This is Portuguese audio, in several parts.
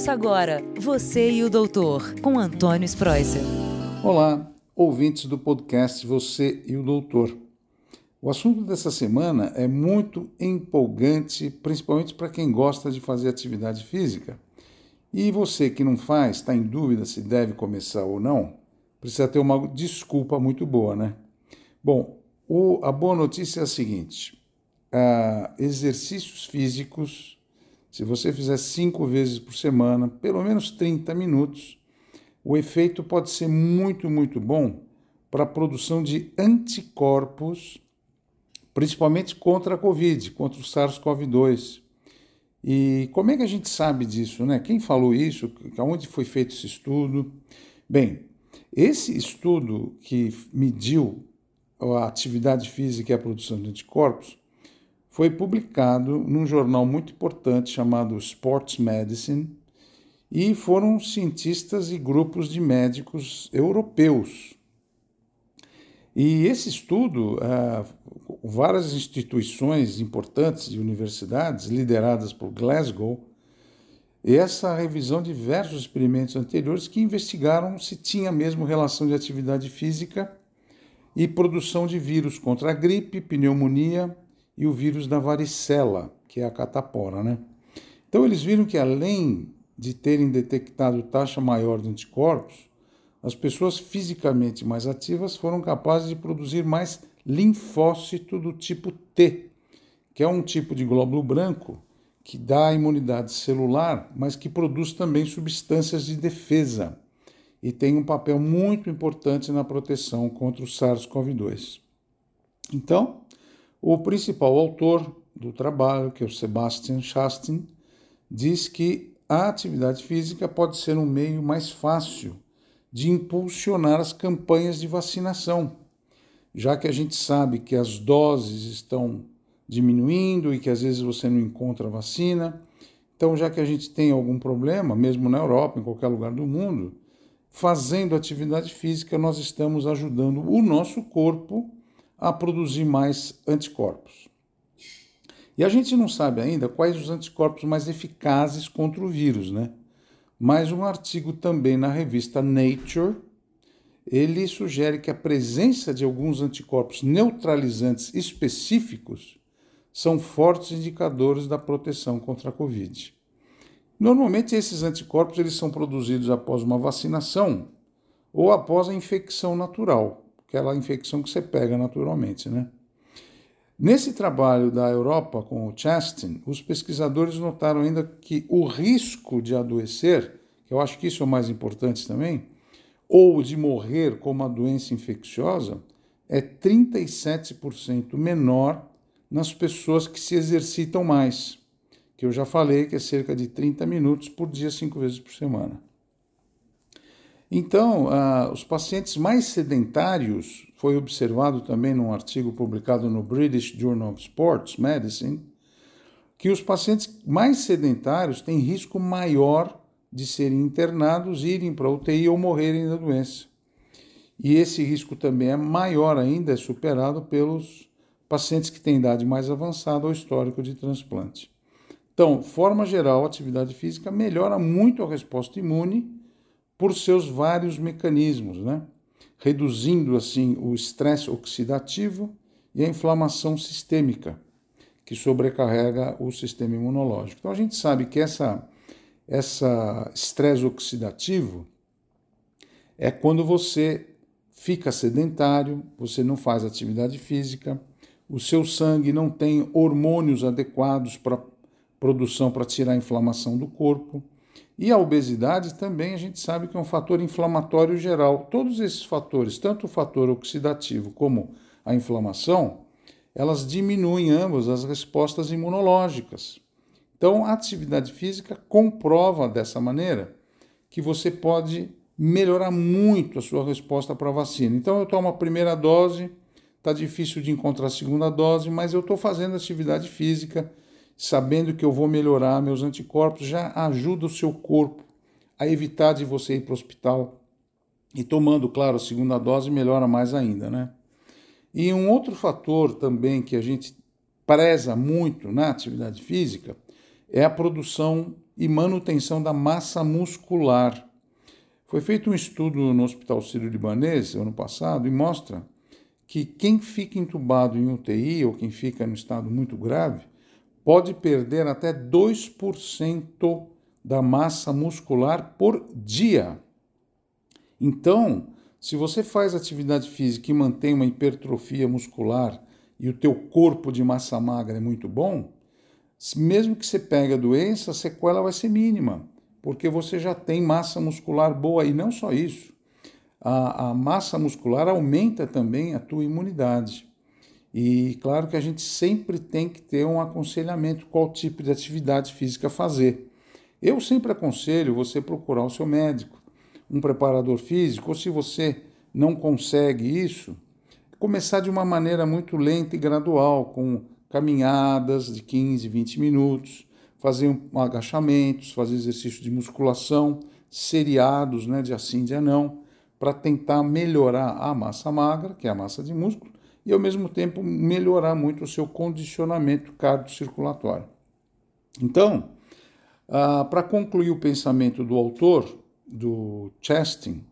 Ouça agora Você e o Doutor, com Antônio Spreuser. Olá, ouvintes do podcast Você e o Doutor. O assunto dessa semana é muito empolgante, principalmente para quem gosta de fazer atividade física. E você que não faz, está em dúvida se deve começar ou não, precisa ter uma desculpa muito boa, né? Bom, o, a boa notícia é a seguinte: ah, exercícios físicos se você fizer cinco vezes por semana, pelo menos 30 minutos, o efeito pode ser muito, muito bom para a produção de anticorpos, principalmente contra a Covid, contra o SARS-CoV-2. E como é que a gente sabe disso, né? Quem falou isso? Onde foi feito esse estudo? Bem, esse estudo que mediu a atividade física e a produção de anticorpos foi publicado num jornal muito importante chamado Sports Medicine e foram cientistas e grupos de médicos europeus. E esse estudo, ah, várias instituições importantes e universidades lideradas por Glasgow, essa revisão de diversos experimentos anteriores que investigaram se tinha mesmo relação de atividade física e produção de vírus contra a gripe, pneumonia e o vírus da varicela, que é a catapora, né? Então eles viram que além de terem detectado taxa maior de anticorpos, as pessoas fisicamente mais ativas foram capazes de produzir mais linfócito do tipo T, que é um tipo de glóbulo branco que dá imunidade celular, mas que produz também substâncias de defesa e tem um papel muito importante na proteção contra o SARS-CoV-2. Então, o principal autor do trabalho, que é o Sebastian Chastin, diz que a atividade física pode ser um meio mais fácil de impulsionar as campanhas de vacinação, já que a gente sabe que as doses estão diminuindo e que às vezes você não encontra vacina. Então, já que a gente tem algum problema, mesmo na Europa, em qualquer lugar do mundo, fazendo atividade física, nós estamos ajudando o nosso corpo a produzir mais anticorpos. E a gente não sabe ainda quais os anticorpos mais eficazes contra o vírus, né? Mas um artigo também na revista Nature, ele sugere que a presença de alguns anticorpos neutralizantes específicos são fortes indicadores da proteção contra a Covid. Normalmente esses anticorpos eles são produzidos após uma vacinação ou após a infecção natural aquela infecção que você pega naturalmente, né? Nesse trabalho da Europa com o Chastin, os pesquisadores notaram ainda que o risco de adoecer, que eu acho que isso é o mais importante também, ou de morrer com uma doença infecciosa, é 37% menor nas pessoas que se exercitam mais, que eu já falei que é cerca de 30 minutos por dia, cinco vezes por semana. Então, uh, os pacientes mais sedentários, foi observado também num artigo publicado no British Journal of Sports Medicine, que os pacientes mais sedentários têm risco maior de serem internados, irem para a UTI ou morrerem da doença. E esse risco também é maior ainda, é superado pelos pacientes que têm idade mais avançada ou histórico de transplante. Então, forma geral, a atividade física melhora muito a resposta imune por seus vários mecanismos, né? reduzindo assim o estresse oxidativo e a inflamação sistêmica, que sobrecarrega o sistema imunológico. Então a gente sabe que essa essa estresse oxidativo é quando você fica sedentário, você não faz atividade física, o seu sangue não tem hormônios adequados para produção para tirar a inflamação do corpo. E a obesidade também a gente sabe que é um fator inflamatório geral. Todos esses fatores, tanto o fator oxidativo como a inflamação, elas diminuem ambas as respostas imunológicas. Então, a atividade física comprova dessa maneira que você pode melhorar muito a sua resposta para a vacina. Então, eu tomo a primeira dose, está difícil de encontrar a segunda dose, mas eu estou fazendo atividade física sabendo que eu vou melhorar meus anticorpos, já ajuda o seu corpo a evitar de você ir para o hospital. E tomando, claro, a segunda dose, melhora mais ainda, né? E um outro fator também que a gente preza muito na atividade física é a produção e manutenção da massa muscular. Foi feito um estudo no Hospital Sírio-Libanês ano passado e mostra que quem fica entubado em UTI ou quem fica no estado muito grave pode perder até 2% da massa muscular por dia. Então, se você faz atividade física e mantém uma hipertrofia muscular e o teu corpo de massa magra é muito bom, mesmo que você pegue a doença, a sequela vai ser mínima, porque você já tem massa muscular boa. E não só isso, a, a massa muscular aumenta também a tua imunidade. E claro que a gente sempre tem que ter um aconselhamento qual tipo de atividade física fazer. Eu sempre aconselho você procurar o seu médico, um preparador físico, ou se você não consegue isso, começar de uma maneira muito lenta e gradual, com caminhadas de 15, 20 minutos, fazer um agachamentos, fazer exercício de musculação, seriados, né, de assim, de não, para tentar melhorar a massa magra, que é a massa de músculo, e ao mesmo tempo melhorar muito o seu condicionamento cardiocirculatório. Então, ah, para concluir o pensamento do autor, do Chastain,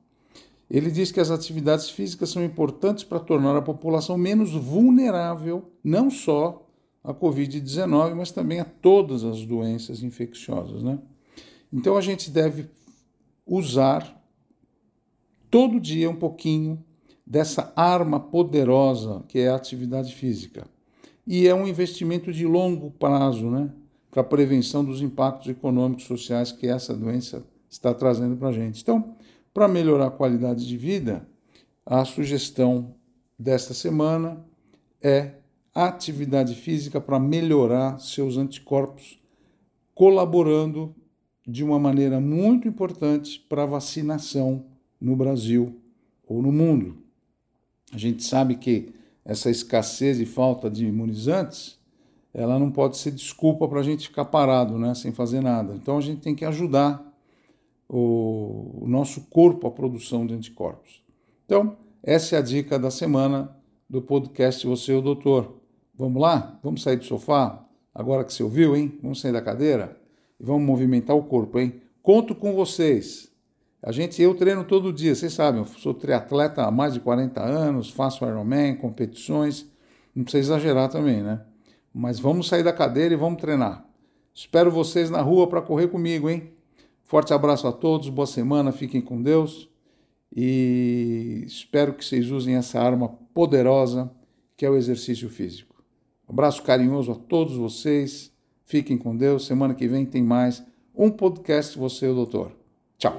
ele diz que as atividades físicas são importantes para tornar a população menos vulnerável, não só à Covid-19, mas também a todas as doenças infecciosas. Né? Então a gente deve usar todo dia um pouquinho dessa arma poderosa que é a atividade física. E é um investimento de longo prazo, né? Para a prevenção dos impactos econômicos e sociais que essa doença está trazendo para a gente. Então, para melhorar a qualidade de vida, a sugestão desta semana é atividade física para melhorar seus anticorpos, colaborando de uma maneira muito importante para a vacinação no Brasil ou no mundo. A gente sabe que essa escassez e falta de imunizantes, ela não pode ser desculpa para a gente ficar parado, né, sem fazer nada. Então a gente tem que ajudar o, o nosso corpo à produção de anticorpos. Então, essa é a dica da semana do podcast Você e o Doutor. Vamos lá? Vamos sair do sofá? Agora que você ouviu, hein? Vamos sair da cadeira? E vamos movimentar o corpo, hein? Conto com vocês. A gente, eu treino todo dia, vocês sabem, eu sou triatleta há mais de 40 anos, faço Ironman, competições, não precisa exagerar também, né? Mas vamos sair da cadeira e vamos treinar. Espero vocês na rua para correr comigo, hein? Forte abraço a todos, boa semana, fiquem com Deus e espero que vocês usem essa arma poderosa que é o exercício físico. Abraço carinhoso a todos vocês. Fiquem com Deus. Semana que vem tem mais um podcast Você e o Doutor. Tchau.